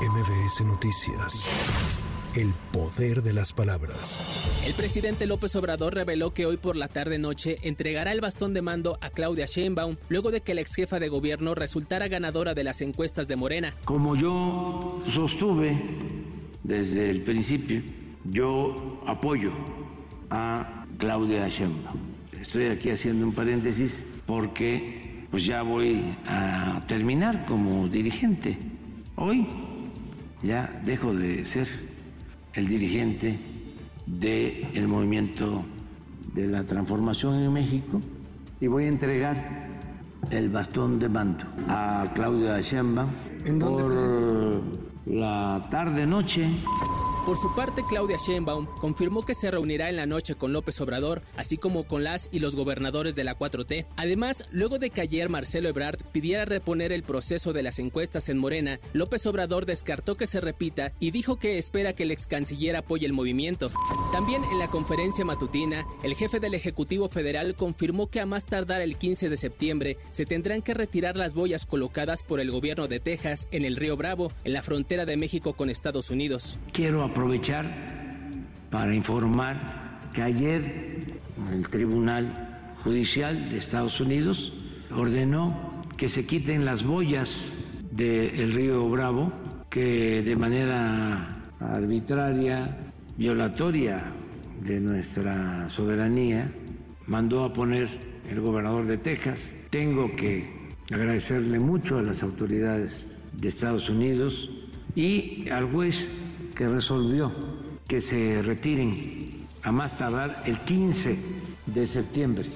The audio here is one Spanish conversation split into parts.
MBS Noticias. El poder de las palabras. El presidente López Obrador reveló que hoy por la tarde-noche entregará el bastón de mando a Claudia Sheinbaum luego de que la ex jefa de gobierno resultara ganadora de las encuestas de Morena. Como yo sostuve desde el principio, yo apoyo a Claudia Sheinbaum. Estoy aquí haciendo un paréntesis porque pues ya voy a terminar como dirigente. Hoy ya dejo de ser el dirigente del movimiento de la transformación en México y voy a entregar el bastón de mando a Claudia Sheinbaum por la tarde noche por su parte, Claudia Sheinbaum confirmó que se reunirá en la noche con López Obrador, así como con las y los gobernadores de la 4T. Además, luego de que ayer Marcelo Ebrard pidiera reponer el proceso de las encuestas en Morena, López Obrador descartó que se repita y dijo que espera que el ex canciller apoye el movimiento. También en la conferencia matutina, el jefe del Ejecutivo Federal confirmó que a más tardar el 15 de septiembre se tendrán que retirar las boyas colocadas por el gobierno de Texas en el río Bravo, en la frontera de México con Estados Unidos. Quiero aprovechar para informar que ayer el Tribunal Judicial de Estados Unidos ordenó que se quiten las boyas del río Bravo que de manera arbitraria, violatoria de nuestra soberanía, mandó a poner el gobernador de Texas. Tengo que agradecerle mucho a las autoridades de Estados Unidos y al juez que resolvió que se retiren a más tardar el 15 de septiembre.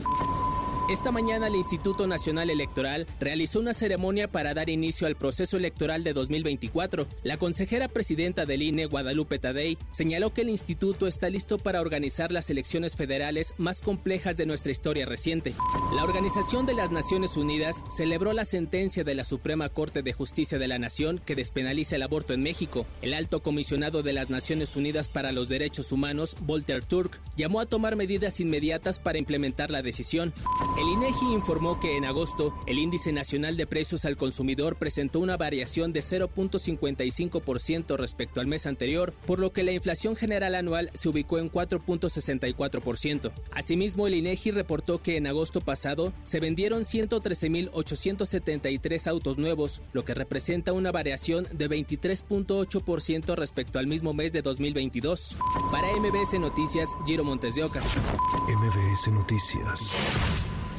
Esta mañana el Instituto Nacional Electoral realizó una ceremonia para dar inicio al proceso electoral de 2024. La consejera presidenta del INE, Guadalupe Tadei, señaló que el instituto está listo para organizar las elecciones federales más complejas de nuestra historia reciente. La Organización de las Naciones Unidas celebró la sentencia de la Suprema Corte de Justicia de la Nación que despenaliza el aborto en México. El alto comisionado de las Naciones Unidas para los Derechos Humanos, Volter Turk, llamó a tomar medidas inmediatas para implementar la decisión. El INEGI informó que en agosto el índice nacional de precios al consumidor presentó una variación de 0.55% respecto al mes anterior, por lo que la inflación general anual se ubicó en 4.64%. Asimismo, el INEGI reportó que en agosto pasado se vendieron 113.873 autos nuevos, lo que representa una variación de 23.8% respecto al mismo mes de 2022. Para MBS Noticias, Giro Montes de Oca. MBS Noticias.